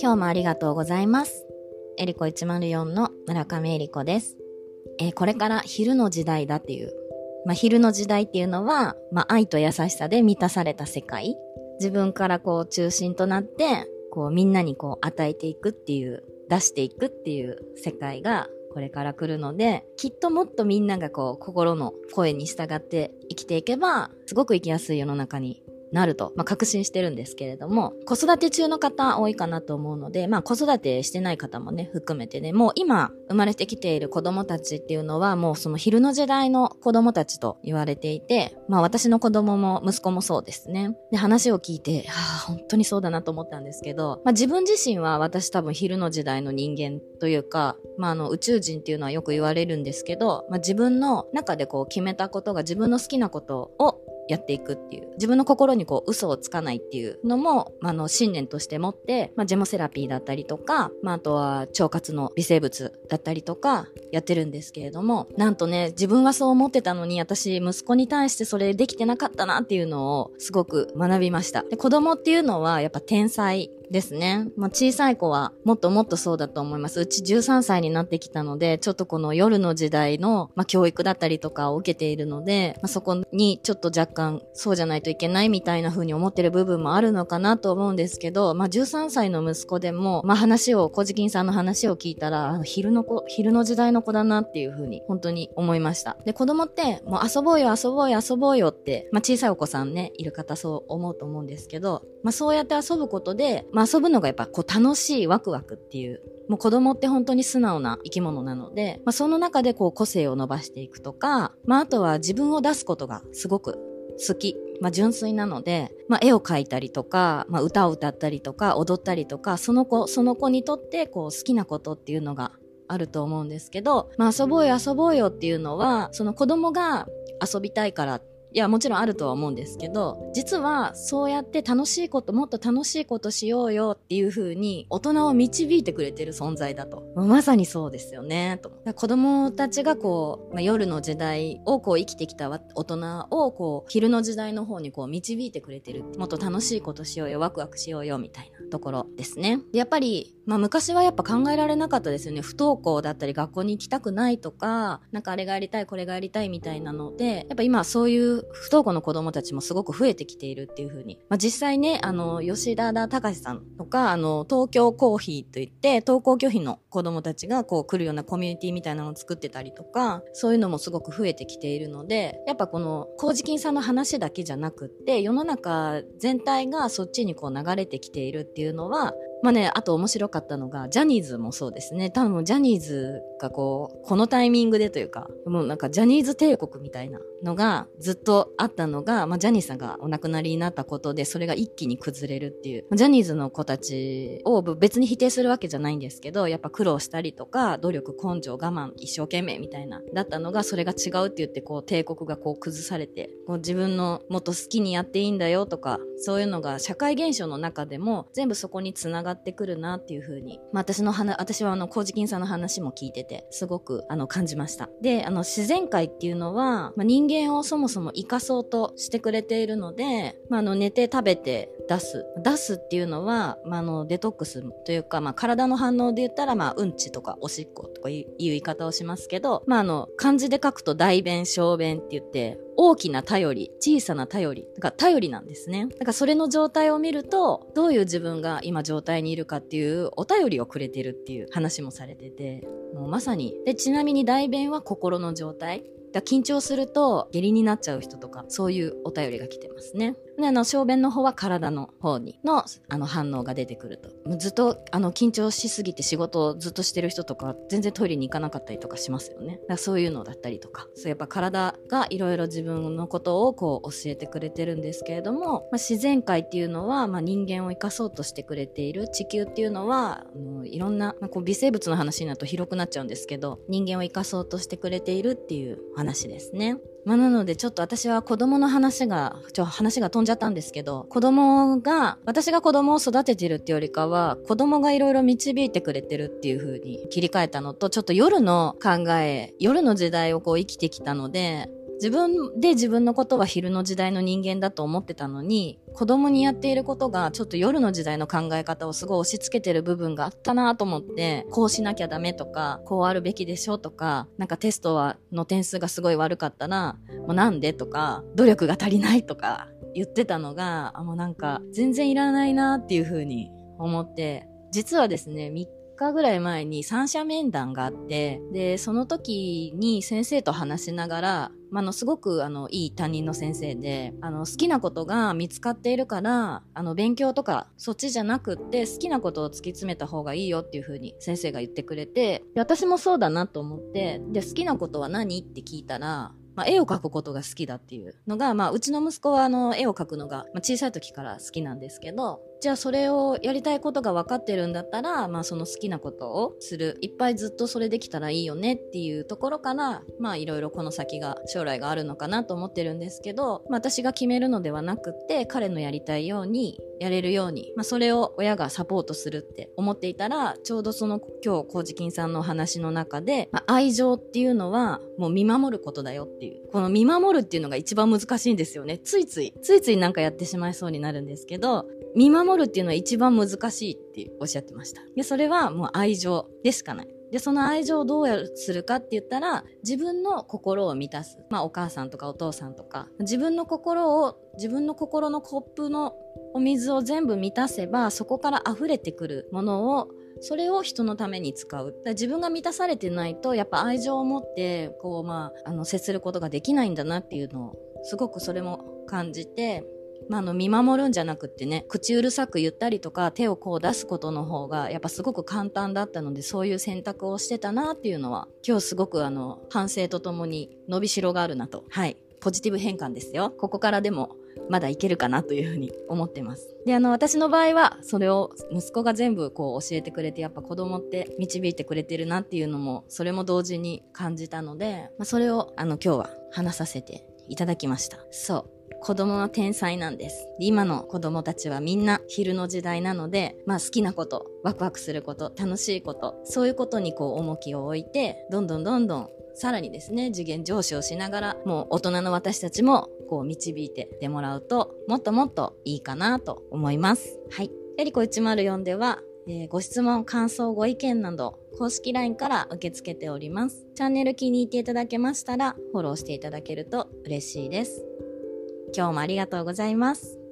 今日もありがとうございます。エリコ104の村上エリコです。えー、これから昼の時代だっていう。まあ、昼の時代っていうのは、まあ、愛と優しさで満たされた世界。自分からこう中心となって、こうみんなにこう与えていくっていう、出していくっていう世界がこれから来るので、きっともっとみんながこう心の声に従って生きていけば、すごく生きやすい世の中になると、まあ、確信してるんですけれども、子育て中の方多いかなと思うので、まあ、子育てしてない方もね、含めてね、もう今生まれてきている子供たちっていうのは、もうその昼の時代の子供たちと言われていて、まあ、私の子供も息子もそうですね。で、話を聞いて、はあ、本当にそうだなと思ったんですけど、まあ、自分自身は私多分昼の時代の人間というか、まあ、あの、宇宙人っていうのはよく言われるんですけど、まあ、自分の中でこう決めたことが自分の好きなことをやっていくっていう。自分の心にこう嘘をつかないっていうのも、まあの、信念として持って、まあ、ジェモセラピーだったりとか、まあ、あとは腸活の微生物だったりとか、やってるんですけれども、なんとね、自分はそう思ってたのに、私、息子に対してそれできてなかったなっていうのを、すごく学びました。で、子供っていうのは、やっぱ天才ですね。まあ、小さい子はもっともっとそうだと思います。うち13歳になってきたので、ちょっとこの夜の時代の、まあ、教育だったりとかを受けているので、まあ、そこにちょっと若干そうじゃないといけないみたいな風に思ってる部分もあるのかなと思うんですけど、まあ、13歳の息子でも、まあ、話を、小じきんさんの話を聞いたら、昼の子、昼の時代の子だなっていう風に本当に思いました。で、子供って、もう遊ぼうよ、遊ぼうよ、遊ぼうよって、まあ、小さいお子さんね、いる方そう思うと思うんですけど、まあ、そうやって遊ぶことで、まあ、遊ぶのがやっぱこう楽しいワクワクっていうもう子供って本当に素直な生き物なので、まあ、その中でこう個性を伸ばしていくとか、まあ、あとは自分を出すことがすごく好き。まあ、純粋なので、まあ、絵を描いたりとか、まあ、歌を歌ったりとか、踊ったりとか、その子、その子にとってこう好きなことっていうのがあると思うんですけど、まあ、遊ぼうよ遊ぼうよっていうのは、その子供が遊びたいからいや、もちろんあるとは思うんですけど、実はそうやって楽しいこと、もっと楽しいことしようよっていう風に大人を導いてくれてる存在だと。まさにそうですよね、と。子供たちがこう、まあ、夜の時代をこう生きてきた大人をこう、昼の時代の方にこう導いてくれてる。もっと楽しいことしようよ、ワクワクしようよ、みたいなところですね。やっぱり、まあ昔はやっぱ考えられなかったですよね。不登校だったり学校に行きたくないとか、なんかあれがやりたい、これがやりたいみたいなので、やっぱ今そういう不登校の子供たちもすごく増えてきているっていう風に。まあ実際ね、あの、吉田田隆さんとか、あの、東京コーヒーといって、登校拒否の子供たちがこう来るようなコミュニティみたいなのを作ってたりとか、そういうのもすごく増えてきているので、やっぱこの、麹金さんの話だけじゃなくって、世の中全体がそっちにこう流れてきているっていうのは、まあね、あと面白かったのが、ジャニーズもそうですね。多分ジャニーズがこう、このタイミングでというか、もうなんかジャニーズ帝国みたいなのがずっとあったのが、まあジャニーさんがお亡くなりになったことで、それが一気に崩れるっていう。ジャニーズの子たちを別に否定するわけじゃないんですけど、やっぱ苦労したりとか、努力、根性、我慢、一生懸命みたいな、だったのが、それが違うって言って、こう、帝国がこう崩されて、こう自分のもっと好きにやっていいんだよとか、そういうのが社会現象の中でも全部そこにつながってくるなっていうふうに、まあ私の話、私はあの、麹金さんの話も聞いてて、すごくあの、感じました。で、あの、自然界っていうのは、まあ、人間をそもそも生かそうとしてくれているので、まああの、寝て食べて出す。出すっていうのは、まああの、デトックスというか、まあ体の反応で言ったら、まあうんちとかおしっことかいう言い方をしますけど、まああの、漢字で書くと大便、小便って言って、大きな頼り、小さな頼り、だから頼りなんですね。だからそれの状態を見ると、どういう自分が今状態にいるかっていうお便りをくれてるっていう話もされてて、もうまさに。で、ちなみに代弁は心の状態。だ緊張すると下痢になっちゃう人とか、そういうお便りが来てますね。で、あの、小便の方は体の方にの、あの、反応が出てくると。ずっと、あの、緊張しすぎて仕事をずっとしてる人とか、全然トイレに行かなかったりとかしますよね。だからそういうのだったりとか。そう、やっぱ体がいろいろ自分のことをこう教えてくれてるんですけれども、まあ、自然界っていうのは、まあ、人間を生かそうとしてくれている。地球っていうのは、いろんな、まあ、こう微生物の話になると広くなっちゃうんですけど、人間を生かそうとしてくれているっていう話ですね。まあ、なのでちょっと私は子供の話が、ちょ、話が飛んじゃったんですけど、子供が、私が子供を育ててるっていうよりかは、子供がいろいろ導いてくれてるっていう風に切り替えたのと、ちょっと夜の考え、夜の時代をこう生きてきたので、自分で自分のことは昼の時代の人間だと思ってたのに、子供にやっていることがちょっと夜の時代の考え方をすごい押し付けてる部分があったなと思って、こうしなきゃダメとか、こうあるべきでしょとか、なんかテストはの点数がすごい悪かったら、もうなんでとか、努力が足りないとか言ってたのが、あもうなんか全然いらないなっていう風に思って、実はですね、3日ぐらい前に三者面談があって、で、その時に先生と話しながら、まあの、すごく、あの、いい担任の先生で、あの、好きなことが見つかっているから、あの、勉強とか、そっちじゃなくって、好きなことを突き詰めた方がいいよっていう風に先生が言ってくれて、私もそうだなと思って、で、好きなことは何って聞いたら、まあ、絵を描くことが好きだっていうのが、まあ、うちの息子はあの、絵を描くのが、まあ、小さい時から好きなんですけど、じゃあそれをやりたいことが分かってるんだったら、まあその好きなことをする。いっぱいずっとそれできたらいいよねっていうところから、まあいろいろこの先が、将来があるのかなと思ってるんですけど、まあ私が決めるのではなくて、彼のやりたいように、やれるように、まあそれを親がサポートするって思っていたら、ちょうどその今日、コウジキンさんのお話の中で、まあ、愛情っていうのはもう見守ることだよっていう。この見守るっていうのが一番難しいんですよね。ついつい、ついついなんかやってしまいそうになるんですけど、見守るっていうのは一番難しいっておっしゃってました。で、それはもう愛情でしかない。で、その愛情をどうするかって言ったら、自分の心を満たす。まあ、お母さんとかお父さんとか、自分の心を、自分の心のコップのお水を全部満たせば、そこから溢れてくるものを、それを人のために使う。自分が満たされてないと、やっぱ愛情を持って、こう、まあ、あの、接することができないんだなっていうのを、すごくそれも感じて、まあ、あの、見守るんじゃなくってね、口うるさく言ったりとか、手をこう出すことの方が、やっぱすごく簡単だったので、そういう選択をしてたなっていうのは、今日すごくあの、反省とともに伸びしろがあるなと。はい。ポジティブ変換ですよ。ここからでも、まだいけるかなというふうに思ってます。で、あの、私の場合は、それを息子が全部こう教えてくれて、やっぱ子供って導いてくれてるなっていうのも、それも同時に感じたので、まあ、それを、あの、今日は話させていただきました。そう。子供は天才なんです。今の子供たちはみんな昼の時代なので、まあ好きなこと、ワクワクすること、楽しいこと、そういうことにこう重きを置いて、どんどんどんどんさらにですね、次元上昇しながら、もう大人の私たちもこう導いてってもらうと、もっともっといいかなと思います。はい。エリコ104では、えー、ご質問、感想、ご意見など、公式 LINE から受け付けております。チャンネル気に入っていただけましたら、フォローしていただけると嬉しいです。今日もありがとうございます。